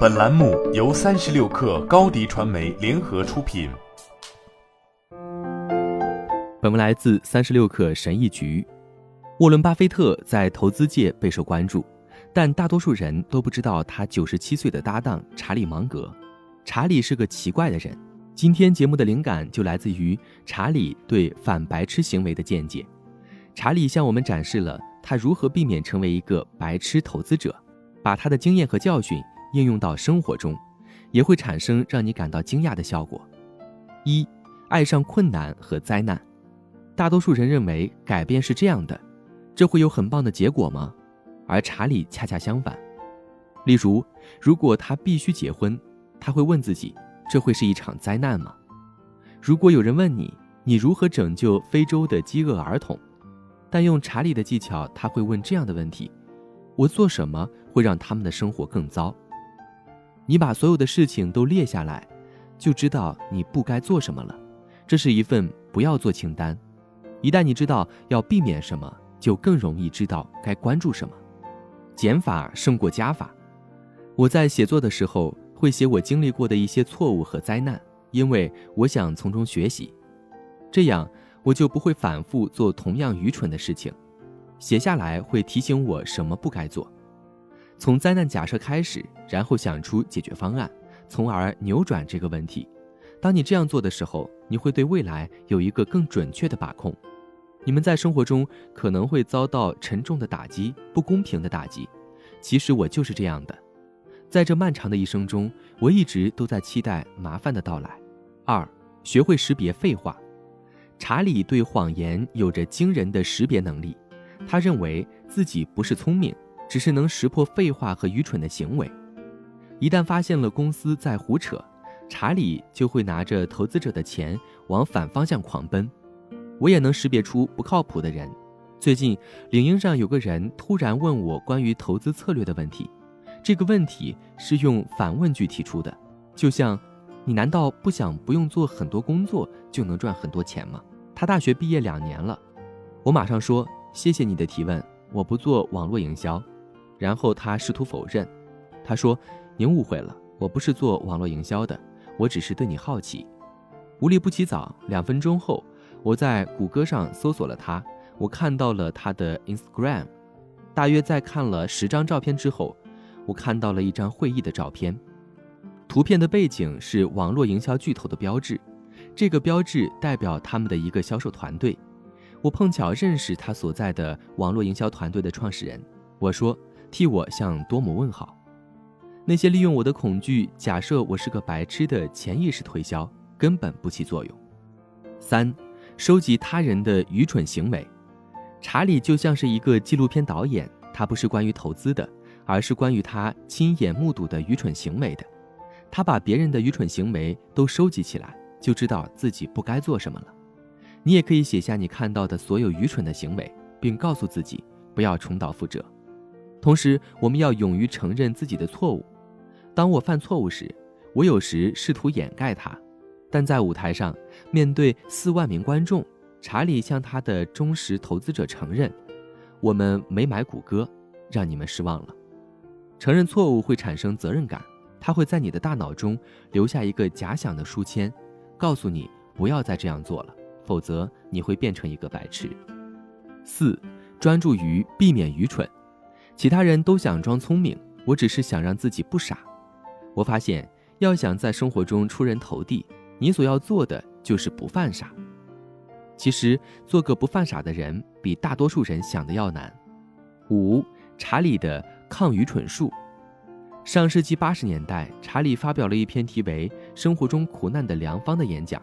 本栏目由三十六氪高低传媒联合出品。本文来自三十六氪神译局。沃伦·巴菲特在投资界备受关注，但大多数人都不知道他九十七岁的搭档查理·芒格。查理是个奇怪的人。今天节目的灵感就来自于查理对反白痴行为的见解。查理向我们展示了他如何避免成为一个白痴投资者，把他的经验和教训应用到生活中，也会产生让你感到惊讶的效果。一，爱上困难和灾难。大多数人认为改变是这样的，这会有很棒的结果吗？而查理恰恰相反。例如，如果他必须结婚，他会问自己：这会是一场灾难吗？如果有人问你，你如何拯救非洲的饥饿儿童？但用查理的技巧，他会问这样的问题：我做什么会让他们的生活更糟？你把所有的事情都列下来，就知道你不该做什么了。这是一份不要做清单。一旦你知道要避免什么，就更容易知道该关注什么。减法胜过加法。我在写作的时候会写我经历过的一些错误和灾难，因为我想从中学习。这样。我就不会反复做同样愚蠢的事情，写下来会提醒我什么不该做。从灾难假设开始，然后想出解决方案，从而扭转这个问题。当你这样做的时候，你会对未来有一个更准确的把控。你们在生活中可能会遭到沉重的打击、不公平的打击。其实我就是这样的，在这漫长的一生中，我一直都在期待麻烦的到来。二，学会识别废话。查理对谎言有着惊人的识别能力，他认为自己不是聪明，只是能识破废话和愚蠢的行为。一旦发现了公司在胡扯，查理就会拿着投资者的钱往反方向狂奔。我也能识别出不靠谱的人。最近领英上有个人突然问我关于投资策略的问题，这个问题是用反问句提出的，就像“你难道不想不用做很多工作就能赚很多钱吗？”他大学毕业两年了，我马上说谢谢你的提问，我不做网络营销。然后他试图否认，他说您误会了，我不是做网络营销的，我只是对你好奇。无利不起早，两分钟后，我在谷歌上搜索了他，我看到了他的 Instagram。大约在看了十张照片之后，我看到了一张会议的照片，图片的背景是网络营销巨头的标志。这个标志代表他们的一个销售团队。我碰巧认识他所在的网络营销团队的创始人。我说：“替我向多姆问好。”那些利用我的恐惧，假设我是个白痴的潜意识推销根本不起作用。三，收集他人的愚蠢行为。查理就像是一个纪录片导演，他不是关于投资的，而是关于他亲眼目睹的愚蠢行为的。他把别人的愚蠢行为都收集起来。就知道自己不该做什么了。你也可以写下你看到的所有愚蠢的行为，并告诉自己不要重蹈覆辙。同时，我们要勇于承认自己的错误。当我犯错误时，我有时试图掩盖它，但在舞台上，面对四万名观众，查理向他的忠实投资者承认：“我们没买谷歌，让你们失望了。”承认错误会产生责任感，它会在你的大脑中留下一个假想的书签。告诉你不要再这样做了，否则你会变成一个白痴。四，专注于避免愚蠢。其他人都想装聪明，我只是想让自己不傻。我发现，要想在生活中出人头地，你所要做的就是不犯傻。其实，做个不犯傻的人，比大多数人想的要难。五，查理的抗愚蠢术。上世纪八十年代，查理发表了一篇题为《生活中苦难的良方》的演讲，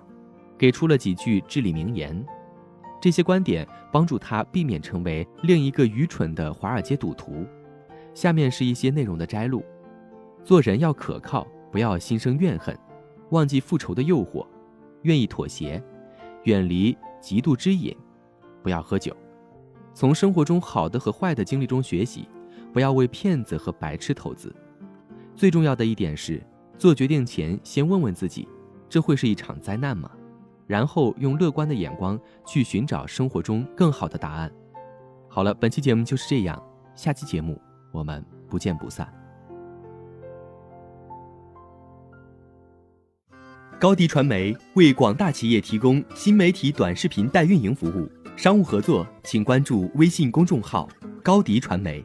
给出了几句至理名言。这些观点帮助他避免成为另一个愚蠢的华尔街赌徒。下面是一些内容的摘录：做人要可靠，不要心生怨恨，忘记复仇的诱惑，愿意妥协，远离嫉妒之瘾，不要喝酒，从生活中好的和坏的经历中学习，不要为骗子和白痴投资。最重要的一点是，做决定前先问问自己，这会是一场灾难吗？然后用乐观的眼光去寻找生活中更好的答案。好了本期节目就是这样下期节目我们不见不散。高迪传媒为广大企业提供新媒体短视频代运营服务商务合作请关注微信公众号高迪传媒。